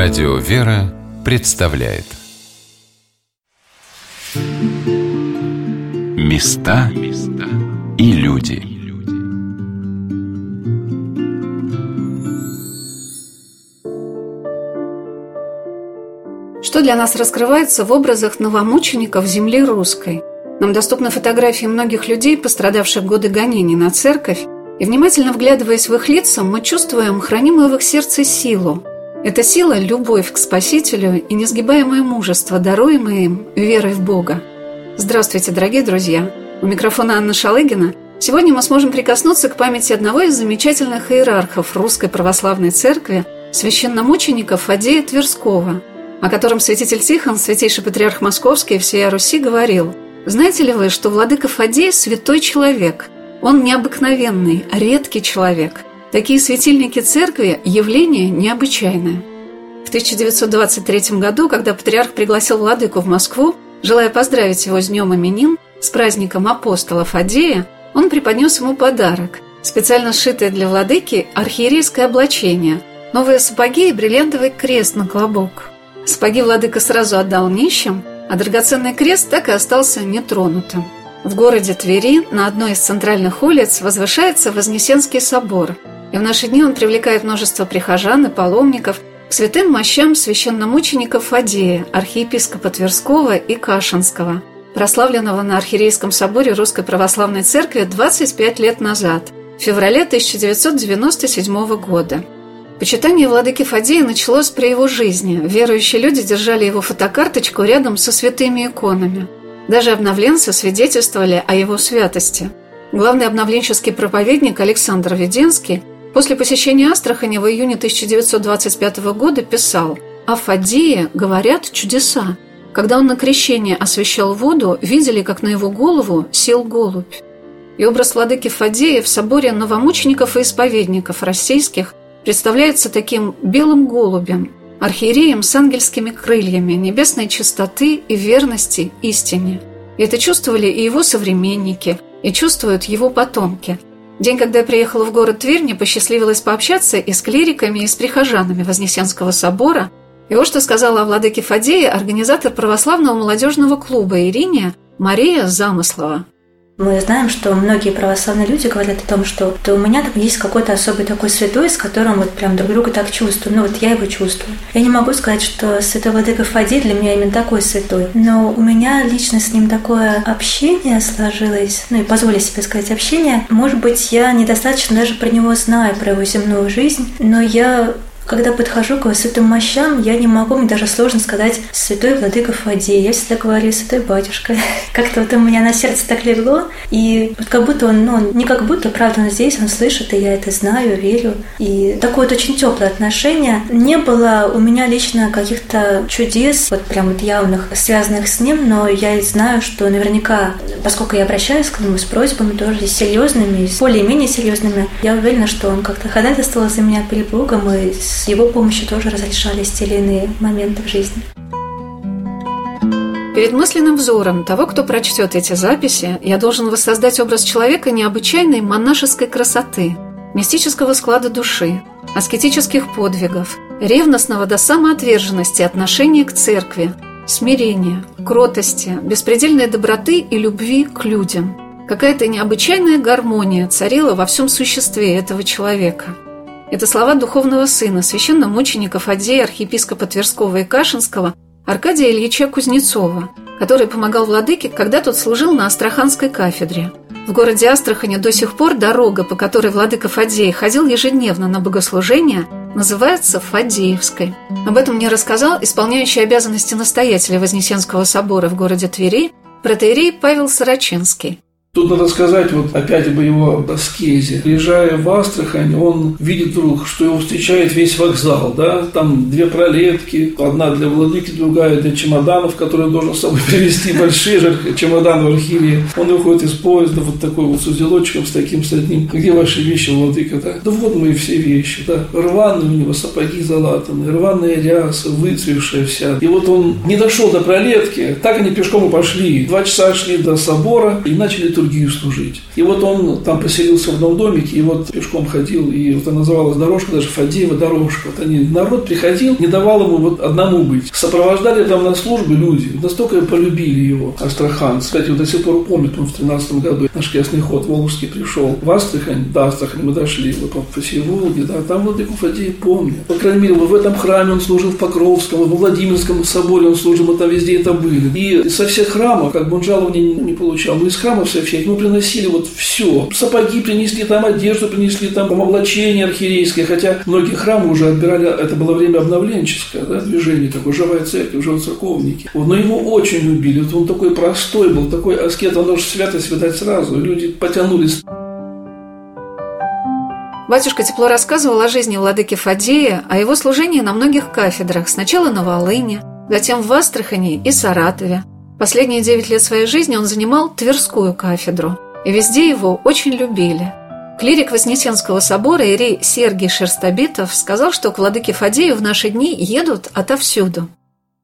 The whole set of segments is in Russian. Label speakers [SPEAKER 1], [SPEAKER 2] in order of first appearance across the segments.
[SPEAKER 1] Радио «Вера» представляет Места и люди
[SPEAKER 2] Что для нас раскрывается в образах новомучеников земли русской? Нам доступны фотографии многих людей, пострадавших в годы гонений на церковь, и внимательно вглядываясь в их лица, мы чувствуем хранимую в их сердце силу. Это сила – любовь к Спасителю и несгибаемое мужество, даруемое им верой в Бога. Здравствуйте, дорогие друзья! У микрофона Анна Шалыгина. Сегодня мы сможем прикоснуться к памяти одного из замечательных иерархов Русской Православной Церкви, священномученика Фадея Тверского, о котором святитель Тихон, святейший патриарх Московский и всея Руси говорил – знаете ли вы, что владыка Фадей – святой человек? Он необыкновенный, редкий человек. Такие светильники церкви – явление необычайное. В 1923 году, когда патриарх пригласил владыку в Москву, желая поздравить его с днем именин, с праздником апостола Фадея, он преподнес ему подарок – специально сшитое для владыки архиерейское облачение, новые сапоги и бриллиантовый крест на клобук. Сапоги владыка сразу отдал нищим – а драгоценный крест так и остался нетронутым. В городе Твери на одной из центральных улиц возвышается Вознесенский собор, и в наши дни он привлекает множество прихожан и паломников к святым мощам священномучеников Фадея, архиепископа Тверского и Кашинского, прославленного на Архиерейском соборе Русской Православной Церкви 25 лет назад, в феврале 1997 года – Почитание владыки Фадея началось при его жизни. Верующие люди держали его фотокарточку рядом со святыми иконами. Даже обновленцы свидетельствовали о его святости. Главный обновленческий проповедник Александр Веденский после посещения Астрахани в июне 1925 года писал «О Фадее говорят чудеса. Когда он на крещение освящал воду, видели, как на его голову сел голубь». И образ владыки Фадея в соборе новомучеников и исповедников российских – представляется таким белым голубем, архиереем с ангельскими крыльями, небесной чистоты и верности истине. И это чувствовали и его современники, и чувствуют его потомки. День, когда я приехала в город Тверь, мне посчастливилось пообщаться и с клириками, и с прихожанами Вознесенского собора. И вот что сказала о владыке Фадее организатор православного молодежного клуба Ириния Мария Замыслова.
[SPEAKER 3] Мы знаем, что многие православные люди говорят о том, что у меня там есть какой-то особый такой святой, с которым вот прям друг друга так чувствую. Ну вот я его чувствую. Я не могу сказать, что святой Владыка Фадиль для меня именно такой святой. Но у меня лично с ним такое общение сложилось, ну и позволю себе сказать общение. Может быть, я недостаточно даже про него знаю, про его земную жизнь, но я когда подхожу к святым мощам, я не могу, мне даже сложно сказать «Святой Владыка Фадей». Я всегда говорю «Святой Батюшка». Как-то вот у меня на сердце так легло, и вот как будто он, ну, не как будто, правда, он здесь, он слышит, и я это знаю, верю. И такое вот очень теплое отношение. Не было у меня лично каких-то чудес, вот прям вот явных, связанных с ним, но я знаю, что наверняка, поскольку я обращаюсь к нему с просьбами тоже серьезными, более-менее серьезными, я уверена, что он как-то ходатайствовал за меня перед Богом и с его помощью тоже разрешались те или иные моменты в жизни.
[SPEAKER 2] Перед мысленным взором того, кто прочтет эти записи, я должен воссоздать образ человека необычайной монашеской красоты, мистического склада души, аскетических подвигов, ревностного до самоотверженности отношения к церкви, смирения, кротости, беспредельной доброты и любви к людям. Какая-то необычайная гармония царила во всем существе этого человека – это слова духовного сына, священномученика Фадея, архиепископа Тверского и Кашинского, Аркадия Ильича Кузнецова, который помогал владыке, когда тот служил на Астраханской кафедре. В городе Астрахани до сих пор дорога, по которой владыка Фадей ходил ежедневно на богослужение, называется Фадеевской. Об этом мне рассказал исполняющий обязанности настоятеля Вознесенского собора в городе Твери протеерей Павел Сорочинский.
[SPEAKER 4] Тут надо сказать вот опять об его аскезе. Приезжая в Астрахань, он видит вдруг, что его встречает весь вокзал, да, там две пролетки, одна для владыки, другая для чемоданов, которые он должен с собой привезти, большие чемоданы в архиве. Он выходит из поезда вот такой вот с узелочком, с таким, с одним. Где ваши вещи, владыка, да? Да вот мои все вещи, да. Рваные у него сапоги залатанные, рваная ряса, выцвевшая вся. И вот он не дошел до пролетки, так они пешком и пошли. Два часа шли до собора и начали тур литургию служить. И вот он там поселился в одном домике, и вот пешком ходил, и вот она называлась дорожка, даже Фадеева дорожка. Вот они, народ приходил, не давал ему вот одному быть. Сопровождали там на службы люди, настолько полюбили его, астраханцы. Кстати, вот до сих пор помнит, он в 13 году наш крестный ход Волжский пришел в Астрахань, до Астрахани мы дошли, вот по, всей Волге, да, там Владыку Фадеев помнит. По крайней мере, в этом храме он служил в Покровском, в Владимирском соборе он служил, мы там везде это были. И со всех храмов, как бы он жалования не, не получал, но из храмов со всех, ему приносили вот все. Сапоги принесли, там одежду принесли, там облачение архиерейское, хотя многие храмы уже отбирали, это было время обновленческое, да, движение, такое живая церковь, живые церковники. Но его очень любили, вот он такой простой был, такой аскет, он же святость, видать, сразу, люди потянулись.
[SPEAKER 2] Батюшка тепло рассказывал о жизни владыки Фадея, о его служении на многих кафедрах, сначала на Волыне, затем в Астрахани и Саратове. Последние девять лет своей жизни он занимал Тверскую кафедру, и везде его очень любили. Клирик Вознесенского собора Ирей Сергий Шерстобитов сказал, что к владыке Фадею в наши дни едут отовсюду.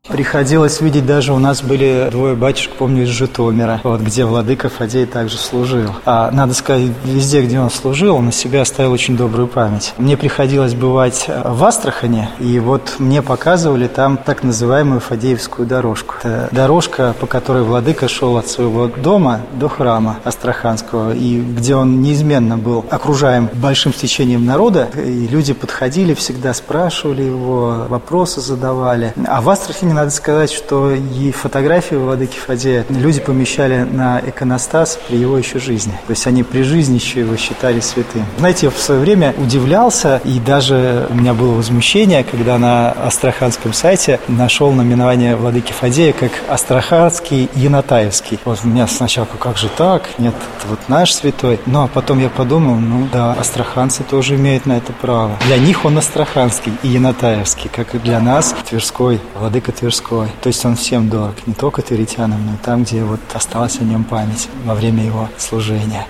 [SPEAKER 5] Приходилось видеть, даже у нас были двое батюшек, помню, из Житомира, вот, где владыка Фадей также служил. А надо сказать, везде, где он служил, он на себя оставил очень добрую память. Мне приходилось бывать в Астрахане, и вот мне показывали там так называемую Фадеевскую дорожку. Это дорожка, по которой владыка шел от своего дома до храма Астраханского, и где он неизменно был окружаем большим стечением народа, и люди подходили, всегда спрашивали его, вопросы задавали. А в Астрахани надо сказать, что и фотографии Владыки Фадея люди помещали на иконостас при его еще жизни. То есть они при жизни еще его считали святым. Знаете, я в свое время удивлялся, и даже у меня было возмущение, когда на астраханском сайте нашел наименование Владыки Фадея как Астраханский Янатаевский. Вот у меня сначала, как же так? Нет, это вот наш святой. Но потом я подумал, ну да, астраханцы тоже имеют на это право. Для них он астраханский и Янатаевский, как и для нас Тверской, Владыка Тверской Тверской. То есть он всем дорог, не только тверитянам, но и там, где вот осталась о нем память во время его служения.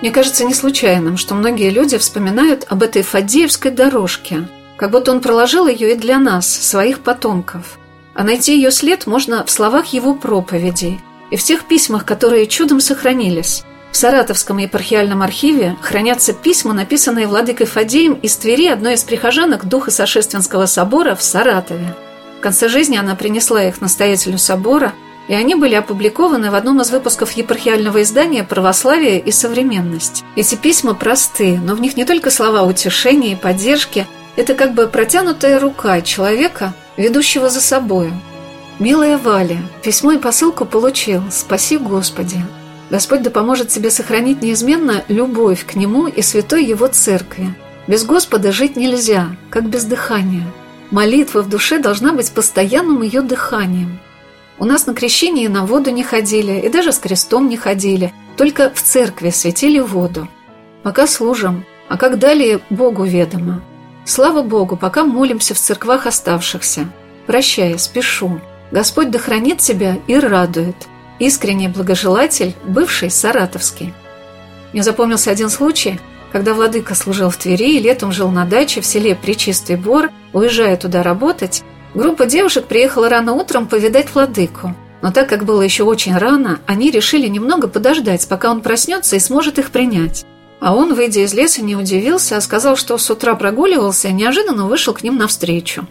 [SPEAKER 2] Мне кажется не случайным, что многие люди вспоминают об этой Фадеевской дорожке, как будто он проложил ее и для нас, своих потомков. А найти ее след можно в словах его проповедей и в тех письмах, которые чудом сохранились. В Саратовском епархиальном архиве хранятся письма, написанные владыкой Фадеем из Твери одной из прихожанок Духа Сошественского собора в Саратове. В конце жизни она принесла их настоятелю собора, и они были опубликованы в одном из выпусков епархиального издания «Православие и современность». Эти письма просты, но в них не только слова утешения и поддержки, это как бы протянутая рука человека, ведущего за собою. «Милая Валя, письмо и посылку получил, спаси Господи!» Господь да поможет тебе сохранить неизменно любовь к Нему и святой Его Церкви. Без Господа жить нельзя, как без дыхания. Молитва в душе должна быть постоянным ее дыханием. У нас на крещении на воду не ходили и даже с крестом не ходили, только в церкви светили воду. Пока служим, а как далее Богу ведомо. Слава Богу, пока молимся в церквах оставшихся. Прощая, спешу. Господь да хранит тебя и радует – Искренний благожелатель, бывший саратовский. Мне запомнился один случай, когда владыка служил в Твери и летом жил на даче в селе Причистый Бор, уезжая туда работать, группа девушек приехала рано утром повидать владыку. Но так как было еще очень рано, они решили немного подождать, пока он проснется и сможет их принять. А он, выйдя из леса, не удивился, а сказал, что с утра прогуливался и неожиданно вышел к ним навстречу.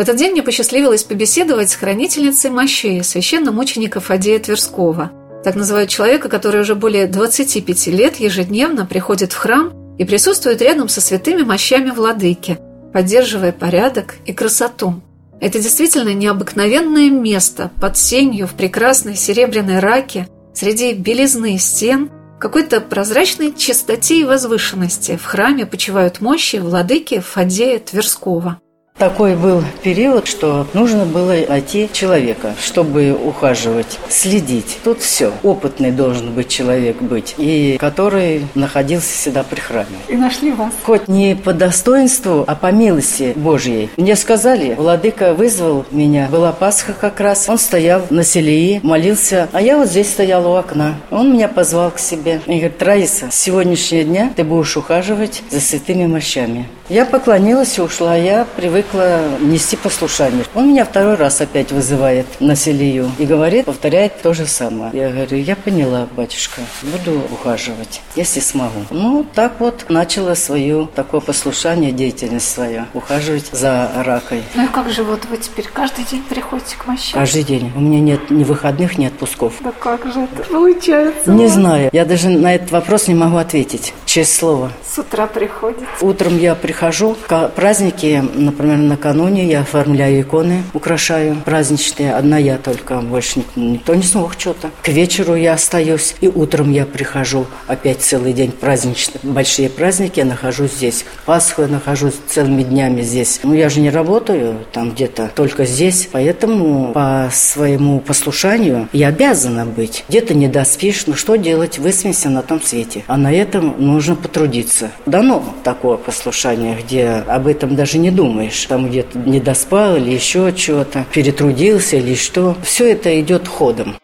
[SPEAKER 2] В этот день мне посчастливилось побеседовать с хранительницей мощей, священномученика Фадея Тверского. Так называют человека, который уже более 25 лет ежедневно приходит в храм и присутствует рядом со святыми мощами владыки, поддерживая порядок и красоту. Это действительно необыкновенное место под сенью в прекрасной серебряной раке, среди белизны стен, какой-то прозрачной чистоте и возвышенности в храме почивают мощи владыки Фадея Тверского.
[SPEAKER 6] Такой был период, что нужно было найти человека, чтобы ухаживать, следить. Тут все. Опытный должен быть человек быть, и который находился всегда при храме.
[SPEAKER 2] И нашли вас.
[SPEAKER 6] Хоть не по достоинству, а по милости Божьей. Мне сказали, владыка вызвал меня. Была Пасха как раз. Он стоял на селии, молился, а я вот здесь стояла у окна. Он меня позвал к себе и говорит, Раиса, с сегодняшнего дня ты будешь ухаживать за святыми мощами. Я поклонилась и ушла. Я привык привыкла нести послушание. Он меня второй раз опять вызывает на селию и говорит, повторяет то же самое. Я говорю, я поняла, батюшка, буду ухаживать, если смогу. Ну, так вот начала свое такое послушание, деятельность свою, ухаживать за ракой.
[SPEAKER 2] Ну и как же вот вы теперь каждый день приходите к мощам?
[SPEAKER 6] Каждый день. У меня нет ни выходных, ни отпусков.
[SPEAKER 2] Да как же это получается?
[SPEAKER 6] Не знаю. Я даже на этот вопрос не могу ответить. Честное слово.
[SPEAKER 2] С утра приходите?
[SPEAKER 6] Утром я прихожу. К празднике, например, накануне я оформляю иконы, украшаю праздничные. Одна я только, больше никто не смог что-то. К вечеру я остаюсь. И утром я прихожу. Опять целый день праздничные. Большие праздники я нахожусь здесь. Пасху я нахожусь целыми днями здесь. Ну, я же не работаю там где-то, только здесь. Поэтому по своему послушанию я обязана быть. Где-то не доспишь, ну что делать? Высмеяться на том свете. А на этом нужно потрудиться. Дано такое послушание, где об этом даже не думаешь. Там где-то не доспал или еще чего-то, перетрудился или что. Все это идет ходом.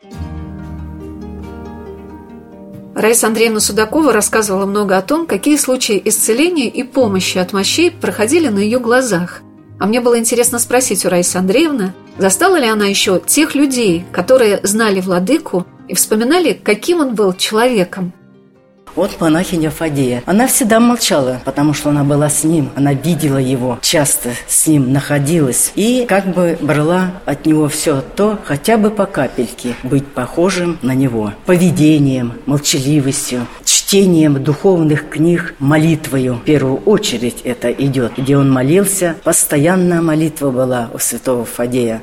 [SPEAKER 2] Раиса Андреевна Судакова рассказывала много о том, какие случаи исцеления и помощи от мощей проходили на ее глазах. А мне было интересно спросить у Раисы Андреевны, застала ли она еще тех людей, которые знали владыку и вспоминали, каким он был человеком.
[SPEAKER 6] Вот монахиня Фадея. Она всегда молчала, потому что она была с ним. Она видела его, часто с ним находилась. И как бы брала от него все то, хотя бы по капельке, быть похожим на него. Поведением, молчаливостью, чтением духовных книг, молитвою. В первую очередь это идет, где он молился. Постоянная молитва была у святого Фадея.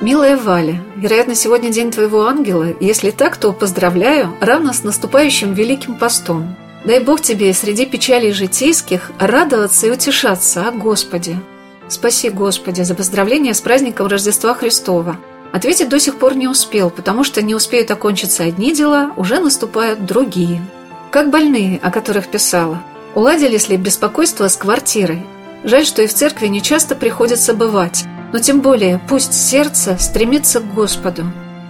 [SPEAKER 2] Милая Валя, вероятно, сегодня день твоего ангела. Если так, то поздравляю, равно с наступающим Великим Постом. Дай Бог тебе среди печалей житейских радоваться и утешаться о Господе. Спаси, Господи, за поздравление с праздником Рождества Христова. Ответить до сих пор не успел, потому что не успеют окончиться одни дела, уже наступают другие. Как больные, о которых писала. Уладились ли беспокойство с квартирой? Жаль, что и в церкви не часто приходится бывать. Но тем более пусть сердце стремится к Господу.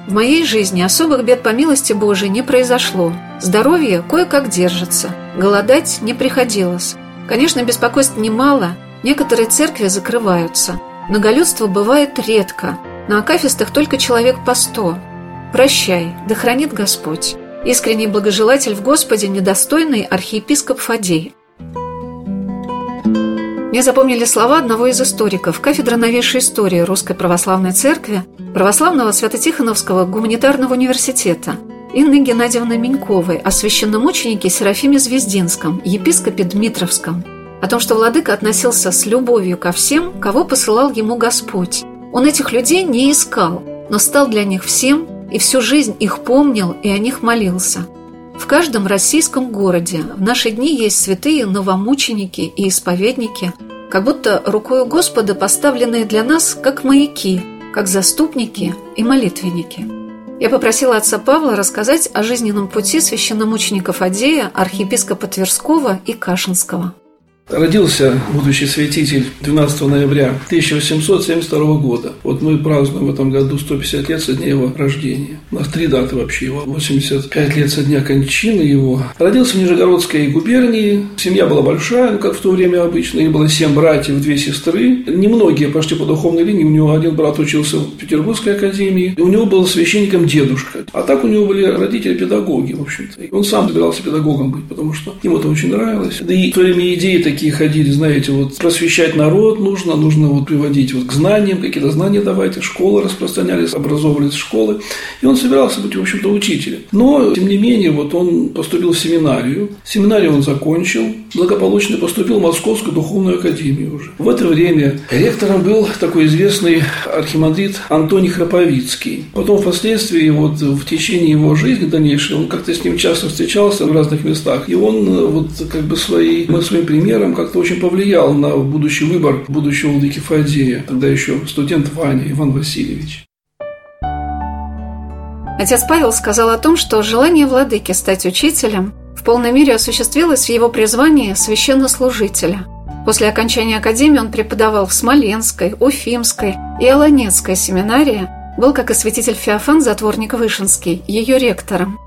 [SPEAKER 2] В моей жизни особых бед по милости Божией не произошло. Здоровье кое-как держится. Голодать не приходилось. Конечно, беспокойств немало. Некоторые церкви закрываются. Многолюдство бывает редко. На акафистах только человек по сто. Прощай, да хранит Господь. Искренний благожелатель в Господе недостойный архиепископ Фадей. Мне запомнили слова одного из историков кафедры новейшей истории Русской Православной Церкви Православного Свято-Тихоновского гуманитарного университета Инны Геннадьевны Меньковой о священномученике Серафиме Звездинском, епископе Дмитровском, о том, что владыка относился с любовью ко всем, кого посылал ему Господь. Он этих людей не искал, но стал для них всем и всю жизнь их помнил и о них молился. В каждом российском городе в наши дни есть святые новомученики и исповедники, как будто рукою Господа поставленные для нас как маяки, как заступники и молитвенники. Я попросила отца Павла рассказать о жизненном пути священномучеников Адея, архиепископа Тверского и Кашинского.
[SPEAKER 4] Родился будущий святитель 12 ноября 1872 года. Вот мы празднуем в этом году 150 лет со дня его рождения. У нас три даты вообще его. 85 лет со дня кончины его. Родился в Нижегородской губернии. Семья была большая, ну, как в то время обычно. Их было семь братьев, две сестры. Немногие пошли по духовной линии. У него один брат учился в Петербургской академии. И у него был священником дедушка. А так у него были родители педагоги, в общем-то. И он сам собирался педагогом быть, потому что ему это очень нравилось. Да и в то время идеи такие такие ходили, знаете, вот просвещать народ нужно, нужно вот приводить вот к знаниям, какие-то знания давайте, школы распространялись, образовывались школы. И он собирался быть, в общем-то, учителем. Но, тем не менее, вот он поступил в семинарию. Семинарию он закончил, благополучно поступил в Московскую духовную академию уже. В это время ректором был такой известный архимандрит Антоний Храповицкий. Потом впоследствии, вот в течение его жизни дальнейшей, он как-то с ним часто встречался в разных местах. И он вот как бы свои, своим примером этом как-то очень повлиял на будущий выбор будущего владыки Фадея, тогда еще студент Ваня Иван Васильевич.
[SPEAKER 2] Отец Павел сказал о том, что желание владыки стать учителем в полной мере осуществилось в его призвании священнослужителя. После окончания академии он преподавал в Смоленской, Уфимской и Аланецкой семинарии, был, как и святитель Феофан Затворник Вышинский, ее ректором.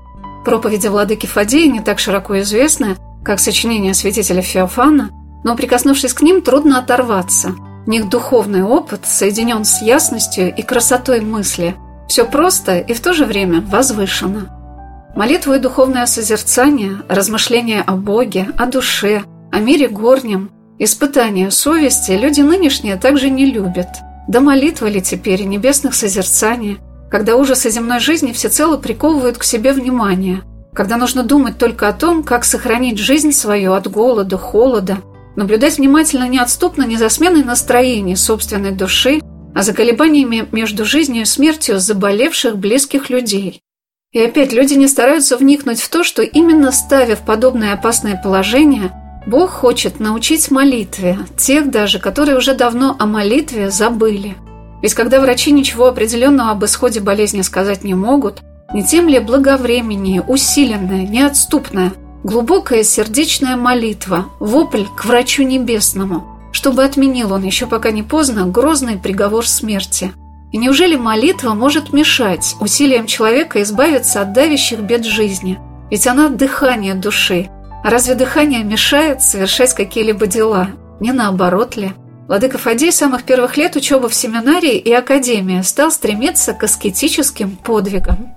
[SPEAKER 2] Проповеди владыки Фадея не так широко известны, как сочинение святителя Феофана, но, прикоснувшись к ним, трудно оторваться. В них духовный опыт соединен с ясностью и красотой мысли. Все просто и в то же время возвышено. Молитву и духовное созерцание, размышления о Боге, о душе, о мире горнем, испытания совести люди нынешние также не любят. Да молитвы ли теперь и небесных созерцаний, когда ужасы земной жизни всецело приковывают к себе внимание, когда нужно думать только о том, как сохранить жизнь свою от голода, холода, наблюдать внимательно неотступно не за сменой настроений собственной души, а за колебаниями между жизнью и смертью заболевших близких людей. И опять люди не стараются вникнуть в то, что именно ставя в подобное опасное положение, Бог хочет научить молитве, тех даже, которые уже давно о молитве забыли. Ведь когда врачи ничего определенного об исходе болезни сказать не могут, не тем ли благовременнее, усиленная, неотступная, глубокая сердечная молитва, вопль к врачу небесному, чтобы отменил он еще пока не поздно грозный приговор смерти. И неужели молитва может мешать усилиям человека избавиться от давящих бед жизни? Ведь она – дыхание души. А разве дыхание мешает совершать какие-либо дела? Не наоборот ли? Владыка Фадей с самых первых лет учебы в семинарии и академии стал стремиться к аскетическим подвигам.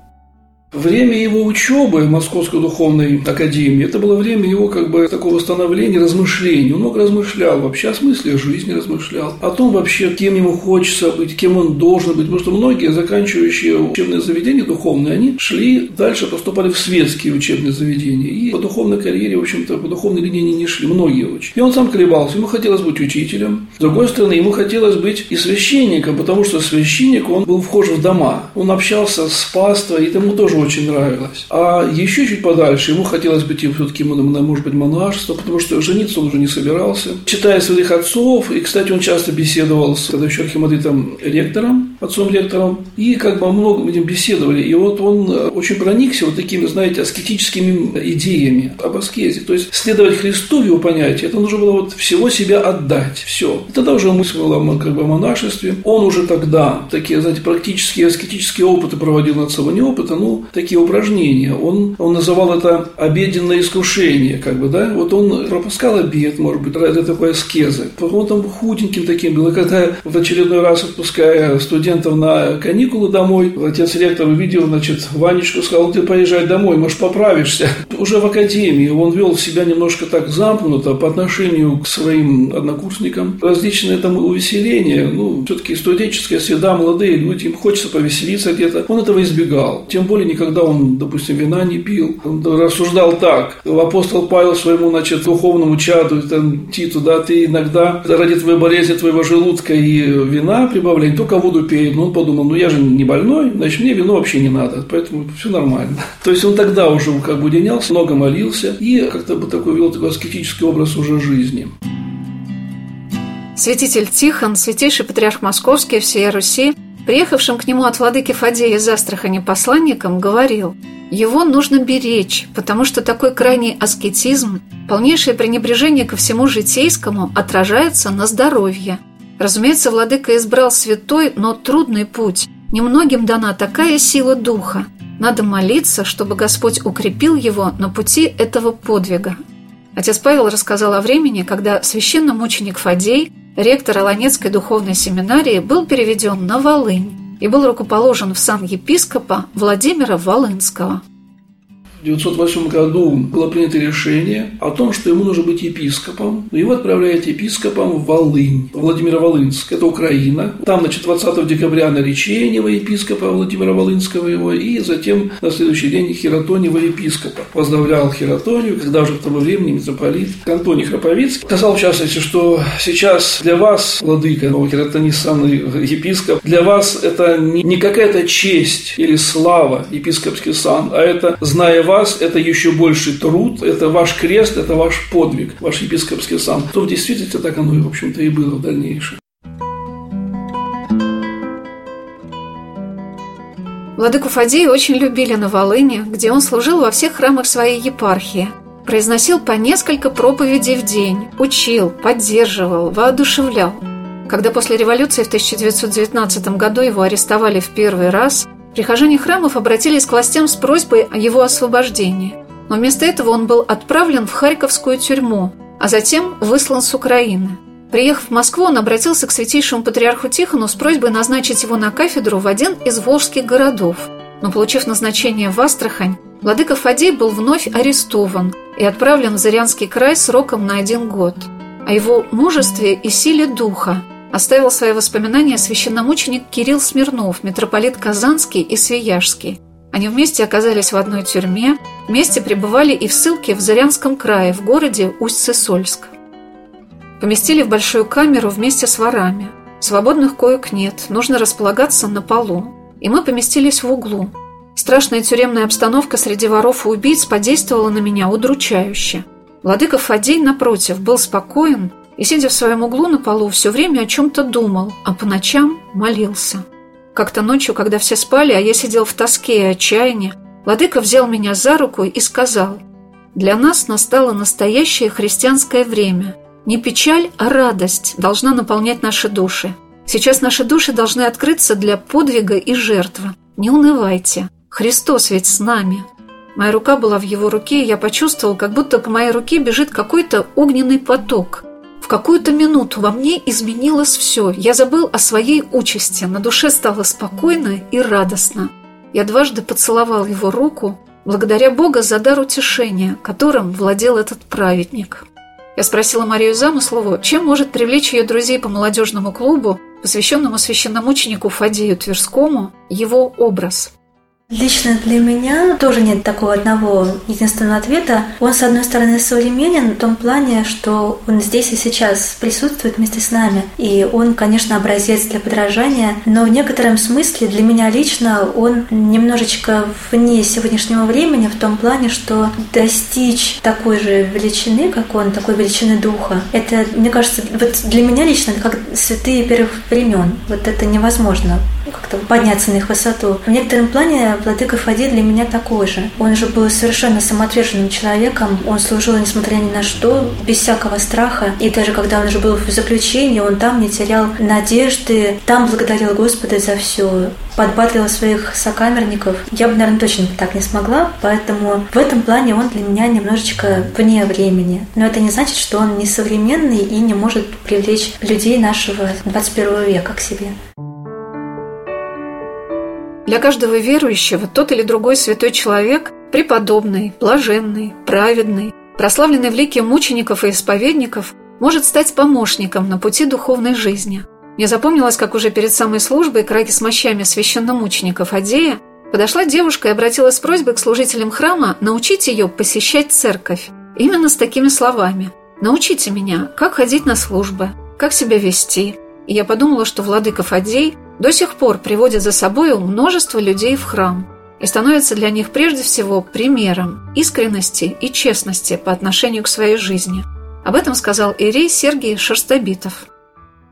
[SPEAKER 4] Время его учебы в Московской духовной академии, это было время его как бы такого становления, размышлений. Он много размышлял вообще о смысле жизни, размышлял, о том вообще, кем ему хочется быть, кем он должен быть. Потому что многие, заканчивающие учебные заведения духовные, они шли дальше, поступали в светские учебные заведения. И по духовной карьере, в общем-то, по духовной линии они не шли, многие очень. И он сам колебался, ему хотелось быть учителем. С другой стороны, ему хотелось быть и священником, потому что священник, он был вхож в дома. Он общался с паствой, и ему тоже очень нравилось. А еще чуть подальше ему хотелось быть все-таки, может быть, монашество, потому что жениться он уже не собирался. Читая своих отцов, и, кстати, он часто беседовал с когда еще архимандритом ректором, отцом ректором, и как бы много этим беседовали. И вот он очень проникся вот такими, знаете, аскетическими идеями об аскезе. То есть следовать Христу в его понятии, это нужно было вот всего себя отдать, все. И тогда уже мысль была как бы о монашестве. Он уже тогда такие, знаете, практические аскетические опыты проводил над собой, не опыты, ну, такие упражнения. Он, он называл это обеденное искушение, как бы, да. Вот он пропускал обед, может быть, ради такой аскезы. Он там худеньким таким был. И когда в очередной раз отпуская студентов на каникулы домой, отец ректор увидел, значит, Ванечку сказал, ты поезжай домой, может, поправишься. Уже в академии он вел себя немножко так замкнуто по отношению к своим однокурсникам. Различные там увеселения, ну, все-таки студенческая среда, молодые люди, им хочется повеселиться где-то. Он этого избегал. Тем более никогда когда он, допустим, вина не пил. Он рассуждал так. Апостол Павел своему, значит, духовному чаду, там, Титу, да, ты иногда ради твоей болезни, твоего желудка и вина прибавляй, только воду пей. Но он подумал, ну я же не больной, значит, мне вино вообще не надо, поэтому все нормально. То есть он тогда уже как бы уденялся, много молился и как-то бы такой вел такой аскетический образ уже жизни.
[SPEAKER 2] Святитель Тихон, святейший патриарх Московский всей Руси, приехавшим к нему от владыки Фадея из Астрахани посланникам, говорил, его нужно беречь, потому что такой крайний аскетизм, полнейшее пренебрежение ко всему житейскому отражается на здоровье. Разумеется, владыка избрал святой, но трудный путь. Немногим дана такая сила духа. Надо молиться, чтобы Господь укрепил его на пути этого подвига. Отец Павел рассказал о времени, когда священномученик Фадей ректор Аланецкой духовной семинарии был переведен на Волынь и был рукоположен в сан епископа Владимира Волынского –
[SPEAKER 4] 1908 году было принято решение о том, что ему нужно быть епископом. Его отправляют епископом в Волынь, Владимира Волынск, это Украина. Там, значит, 20 декабря наречение епископа Владимира Волынского его, и затем на следующий день Хератонева епископа. Поздравлял Хератонию, когда уже в того времени митрополит Антоний Храповицкий сказал, в частности, что сейчас для вас, владыка, ну, Хератонисанный епископ, для вас это не какая-то честь или слава, епископский сан, а это, зная вас, вас это еще больший труд, это ваш крест, это ваш подвиг, ваш епископский сан. То в действительности так оно, в общем-то, и было в дальнейшем.
[SPEAKER 2] Владыку Фадея очень любили на Волыне, где он служил во всех храмах своей епархии. Произносил по несколько проповедей в день, учил, поддерживал, воодушевлял. Когда после революции в 1919 году его арестовали в первый раз, Прихожане храмов обратились к властям с просьбой о его освобождении. Но вместо этого он был отправлен в Харьковскую тюрьму, а затем выслан с Украины. Приехав в Москву, он обратился к святейшему патриарху Тихону с просьбой назначить его на кафедру в один из волжских городов. Но, получив назначение в Астрахань, владыка Фадей был вновь арестован и отправлен в Зырянский край сроком на один год. О его мужестве и силе духа оставил свои воспоминания священномученик Кирилл Смирнов, митрополит Казанский и Свияжский. Они вместе оказались в одной тюрьме, вместе пребывали и в ссылке в Зарянском крае, в городе Усть-Сысольск. Поместили в большую камеру вместе с ворами. Свободных коек нет, нужно располагаться на полу. И мы поместились в углу. Страшная тюремная обстановка среди воров и убийц подействовала на меня удручающе. Владыка Фадей, напротив, был спокоен и, сидя в своем углу на полу, все время о чем-то думал, а по ночам молился. Как-то ночью, когда все спали, а я сидел в тоске и отчаянии, Владыка взял меня за руку и сказал, «Для нас настало настоящее христианское время. Не печаль, а радость должна наполнять наши души. Сейчас наши души должны открыться для подвига и жертвы. Не унывайте. Христос ведь с нами». Моя рука была в его руке, и я почувствовал, как будто по моей руке бежит какой-то огненный поток – в какую-то минуту во мне изменилось все. Я забыл о своей участи. На душе стало спокойно и радостно. Я дважды поцеловал его руку, благодаря Бога за дар утешения, которым владел этот праведник. Я спросила Марию Замыслову, чем может привлечь ее друзей по молодежному клубу, посвященному священномученику Фадею Тверскому, его образ –
[SPEAKER 3] Лично для меня тоже нет такого одного единственного ответа. Он, с одной стороны, современен в том плане, что он здесь и сейчас присутствует вместе с нами. И он, конечно, образец для подражания, но в некотором смысле для меня лично он немножечко вне сегодняшнего времени в том плане, что достичь такой же величины, как он, такой величины духа, это, мне кажется, вот для меня лично как святые первых времен. Вот это невозможно как-то подняться на их высоту. В некотором плане владыка Фади для меня такой же. Он же был совершенно самоотверженным человеком, он служил несмотря ни на что, без всякого страха. И даже когда он уже был в заключении, он там не терял надежды, там благодарил Господа за все, подбадривал своих сокамерников. Я бы, наверное, точно так не смогла, поэтому в этом плане он для меня немножечко вне времени. Но это не значит, что он не современный и не может привлечь людей нашего 21 века к себе.
[SPEAKER 2] Для каждого верующего тот или другой святой человек – преподобный, блаженный, праведный, прославленный в лике мучеников и исповедников – может стать помощником на пути духовной жизни. Мне запомнилось, как уже перед самой службой к раке с мощами священномучеников Адея подошла девушка и обратилась с просьбой к служителям храма научить ее посещать церковь. Именно с такими словами «Научите меня, как ходить на службы, как себя вести». И я подумала, что владыка Фадей до сих пор приводит за собой множество людей в храм и становится для них прежде всего примером искренности и честности по отношению к своей жизни. Об этом сказал Ирей Сергей Шерстобитов.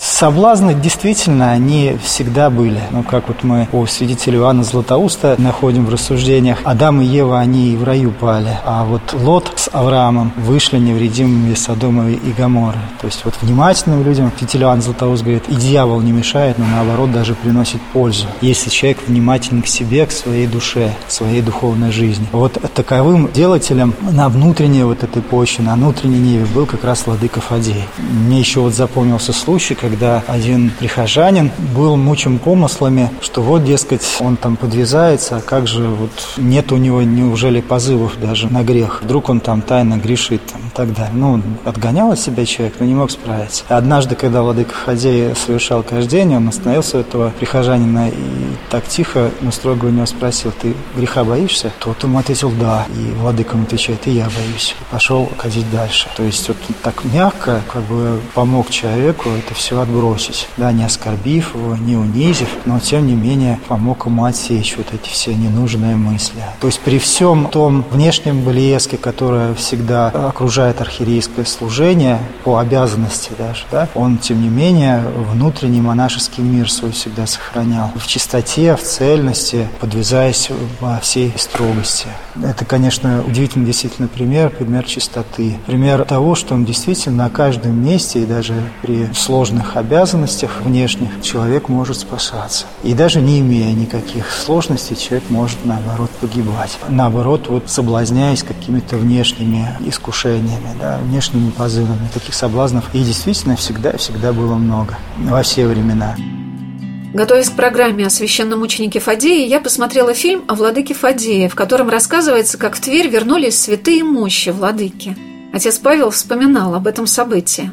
[SPEAKER 5] Соблазны действительно, они всегда были. Ну, как вот мы у свидетеля Иоанна Златоуста находим в рассуждениях, Адам и Ева, они и в раю пали, а вот Лот с Авраамом вышли невредимыми Содома и Гаморы. То есть вот внимательным людям свидетель Иоанн Златоуст говорит, и дьявол не мешает, но наоборот даже приносит пользу, если человек внимателен к себе, к своей душе, к своей духовной жизни. Вот таковым делателем на внутренней вот этой почве, на внутренней ниве был как раз владыка Фадей. Мне еще вот запомнился случай, когда когда один прихожанин был мучим помыслами, что вот, дескать, он там подвязается, а как же вот нет у него неужели позывов даже на грех. Вдруг он там тайно грешит там, и так далее. Ну, отгонял от себя человек, но не мог справиться. Однажды, когда владыка Ходей совершал каждение, он остановился этого прихожанина и так тихо, но строго у него спросил, ты греха боишься? Тот ему ответил, да. И владыка ему отвечает, и я боюсь. Пошел ходить дальше. То есть вот так мягко как бы помог человеку это все отбросить, да, не оскорбив его, не унизив, но тем не менее помог ему отсечь вот эти все ненужные мысли. То есть при всем том внешнем блеске, которое всегда окружает архиерейское служение, по обязанности даже, да, он тем не менее внутренний монашеский мир свой всегда сохранял. В чистоте, в цельности, подвязаясь во всей строгости. Это, конечно, удивительный действительно пример, пример чистоты. Пример того, что он действительно на каждом месте и даже при сложных обязанностях внешних человек может спасаться. И даже не имея никаких сложностей, человек может, наоборот, погибать. Наоборот, вот соблазняясь какими-то внешними искушениями. да, внешними позывами. Таких соблазнов и действительно всегда-всегда было много во все времена.
[SPEAKER 2] Готовясь к программе о священном ученике Фадее, я посмотрела фильм о владыке Фадее, в котором рассказывается, как в Тверь вернулись святые мощи владыки. Отец Павел вспоминал об этом событии.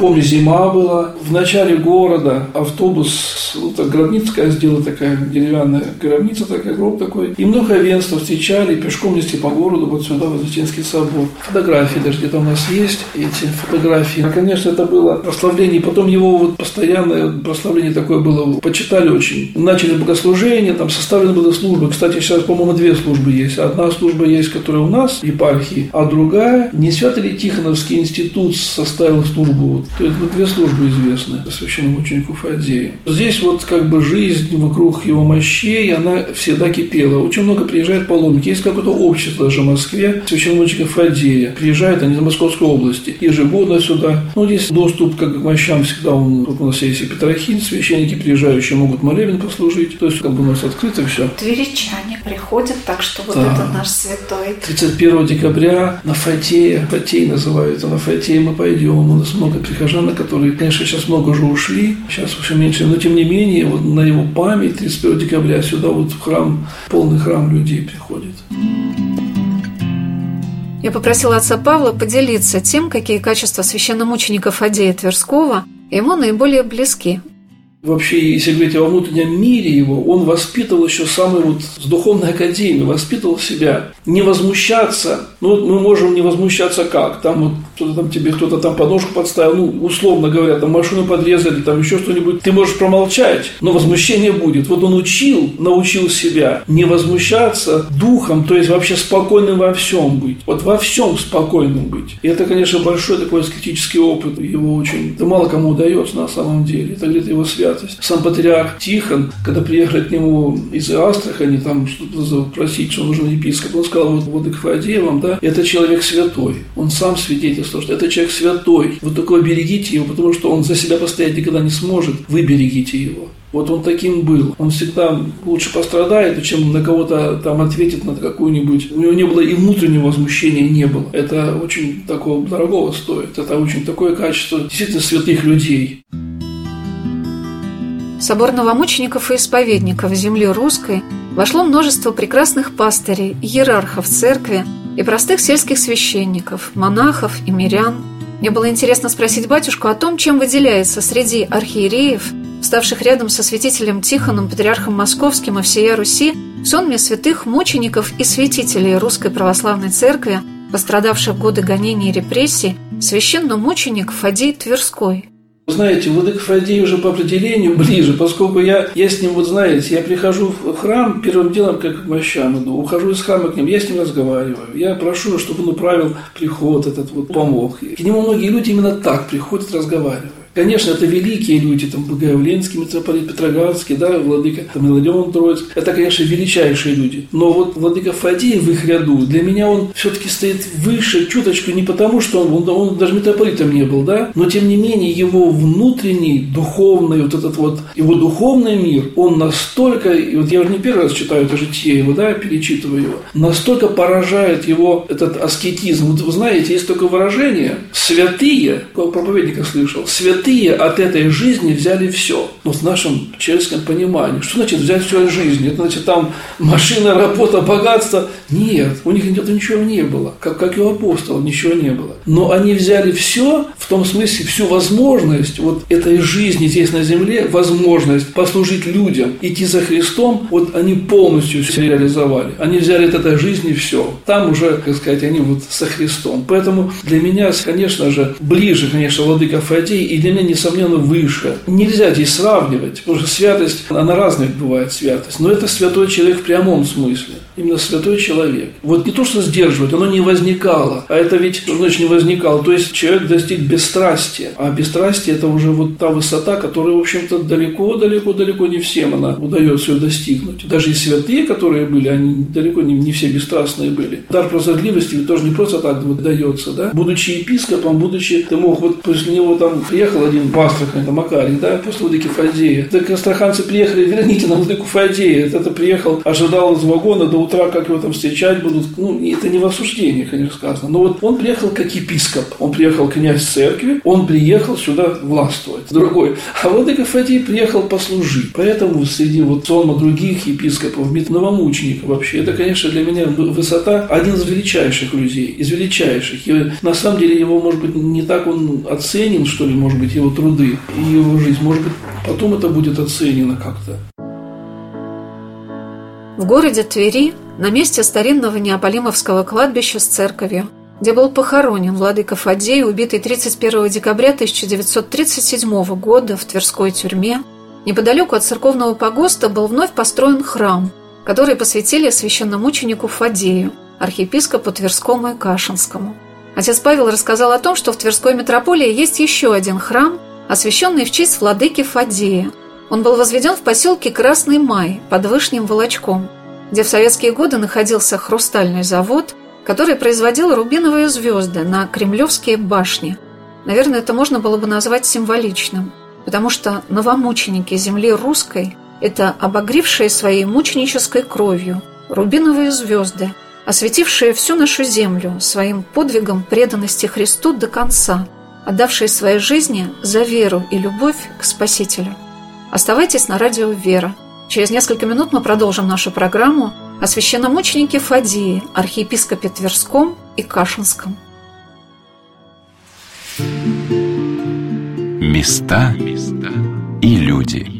[SPEAKER 4] Помню, зима была. В начале города автобус, вот так, гробницкая сделала такая деревянная гробница, такая, гроб такой. И многоденство встречали, пешком нести по городу, вот сюда, в Вознесенский собор. Фотографии даже где-то у нас есть, эти фотографии. А, конечно, это было прославление. Потом его вот постоянное прославление такое было, почитали очень. Начали богослужение, там составлены были службы. Кстати, сейчас, по-моему, две службы есть. Одна служба есть, которая у нас, епархии, а другая, не Святый Тихоновский институт составил службу то есть две службы известны священному ученику Фадею. Здесь вот как бы жизнь вокруг его мощей, она всегда кипела. Очень много приезжает паломники. Есть какое-то общество даже в Москве священномученика Фадея. Приезжают они из Московской области. Ежегодно сюда. Ну, здесь доступ как к мощам всегда. Он, вот у нас есть и Петрохин, священники приезжающие могут молебен послужить. То есть как бы у нас открыто все.
[SPEAKER 2] Тверичане приходят, так что вот да. это наш святой.
[SPEAKER 4] 31 декабря на Фатея, Фатей называется, на Фатея мы пойдем. У нас много прихожан, которые, конечно, сейчас много уже ушли, сейчас уже меньше, но тем не менее, вот на его память 31 декабря сюда вот в храм, полный храм людей приходит.
[SPEAKER 2] Я попросила отца Павла поделиться тем, какие качества священномученика Фадея Тверского ему наиболее близки
[SPEAKER 4] вообще, если говорить о внутреннем мире его, он воспитывал еще самый вот с духовной академии, воспитывал себя не возмущаться. Ну, мы можем не возмущаться как? Там вот кто-то там тебе, кто-то там подножку подставил, ну, условно говоря, там машину подрезали, там еще что-нибудь. Ты можешь промолчать, но возмущение будет. Вот он учил, научил себя не возмущаться духом, то есть вообще спокойным во всем быть. Вот во всем спокойным быть. И это, конечно, большой такой аскетический опыт. Его очень, это мало кому удается на самом деле. Это где-то его связь святость. Сам патриарх Тихон, когда приехали к нему из Астрахани, там что-то запросить, что нужен епископ, он сказал, вот Владыка Фадея вам, да, это человек святой. Он сам свидетельствовал, что это человек святой. Вот такое берегите его, потому что он за себя постоять никогда не сможет. Вы берегите его. Вот он таким был. Он всегда лучше пострадает, чем на кого-то там ответит на какую-нибудь. У него не было и внутреннего возмущения не было. Это очень такого дорогого стоит. Это очень такое качество действительно святых людей.
[SPEAKER 2] Собор новомучеников и исповедников земли русской вошло множество прекрасных пастырей, иерархов церкви и простых сельских священников, монахов и мирян. Мне было интересно спросить батюшку о том, чем выделяется среди архиереев, ставших рядом со святителем Тихоном, патриархом Московским и всея Руси, сонме святых мучеников и святителей Русской Православной Церкви, пострадавших в годы гонений и репрессий, священномученик Фадей Тверской –
[SPEAKER 4] знаете, Владыка Фадей уже по определению ближе, поскольку я, я с ним, вот знаете, я прихожу в храм, первым делом, как к мощам иду, ухожу из храма к ним, я с ним разговариваю, я прошу, чтобы он управил приход этот, вот помог. К нему многие люди именно так приходят, разговаривают. Конечно, это великие люди, там, Благоявленский митрополит Петроградский, да, Владыка там, Иларион Троицк. Это, конечно, величайшие люди. Но вот Владыка Фадей в их ряду, для меня он все-таки стоит выше чуточку не потому, что он, он, он даже митрополитом не был, да, но тем не менее его внутренний, духовный, вот этот вот, его духовный мир, он настолько, и вот я уже не первый раз читаю это житие его, да, перечитываю его, настолько поражает его этот аскетизм. Вот вы знаете, есть такое выражение, святые, проповедника слышал, святые от этой жизни взяли все. Ну, в нашем человеческом понимании. Что значит взять все от жизни? Это значит там машина, работа, богатство? Нет, у них этого ничего не было. Как, как и у апостолов ничего не было. Но они взяли все, в том смысле всю возможность вот этой жизни здесь на земле, возможность послужить людям, идти за Христом, вот они полностью все реализовали. Они взяли от этой жизни все. Там уже, как сказать, они вот со Христом. Поэтому для меня, конечно же, ближе, конечно, Владыка Фадей и для меня, несомненно, выше. Нельзя здесь сравнивать, потому что святость, она разная бывает святость, но это святой человек в прямом смысле. Именно святой человек. Вот не то, что сдерживать, оно не возникало. А это ведь, что значит не возникало? То есть человек достиг бесстрастия. А бесстрастие – это уже вот та высота, которая, в общем-то, далеко-далеко-далеко не всем она удается ее достигнуть. Даже и святые, которые были, они далеко не, не все бесстрастные были. Дар прозорливости ведь тоже не просто так вот дается, да? Будучи епископом, будучи, ты мог вот после него там приехал один в Астрахань, это Макарий, да, после Владыки Фадея. Так астраханцы приехали, верните нам Владыку Фадея. Это приехал, ожидал из вагона до утра, как его там встречать будут, ну, это не в осуждении, конечно, сказано. Но вот он приехал как епископ, он приехал князь церкви, он приехал сюда властвовать. Другой. А владыка Фадий приехал послужить. Поэтому среди вот сонма других епископов, новомучеников вообще, это, конечно, для меня высота один из величайших людей, из величайших. И на самом деле его, может быть, не так он оценен, что ли, может быть, его труды и его жизнь. Может быть, потом это будет оценено как-то.
[SPEAKER 2] В городе Твери, на месте старинного Неаполимовского кладбища с церковью, где был похоронен владыка Фадей, убитый 31 декабря 1937 года в Тверской тюрьме, неподалеку от церковного погоста был вновь построен храм, который посвятили священномученику Фадею, архиепископу Тверскому и Кашинскому. Отец Павел рассказал о том, что в Тверской митрополии есть еще один храм, освященный в честь владыки Фадея, он был возведен в поселке Красный Май под Вышним Волочком, где в советские годы находился хрустальный завод, который производил рубиновые звезды на кремлевские башни. Наверное, это можно было бы назвать символичным, потому что новомученики земли русской – это обогревшие своей мученической кровью рубиновые звезды, осветившие всю нашу землю своим подвигом преданности Христу до конца, отдавшие своей жизни за веру и любовь к Спасителю. Оставайтесь на радио «Вера». Через несколько минут мы продолжим нашу программу о священномученике Фадии, архиепископе Тверском и Кашинском.
[SPEAKER 1] Места и люди.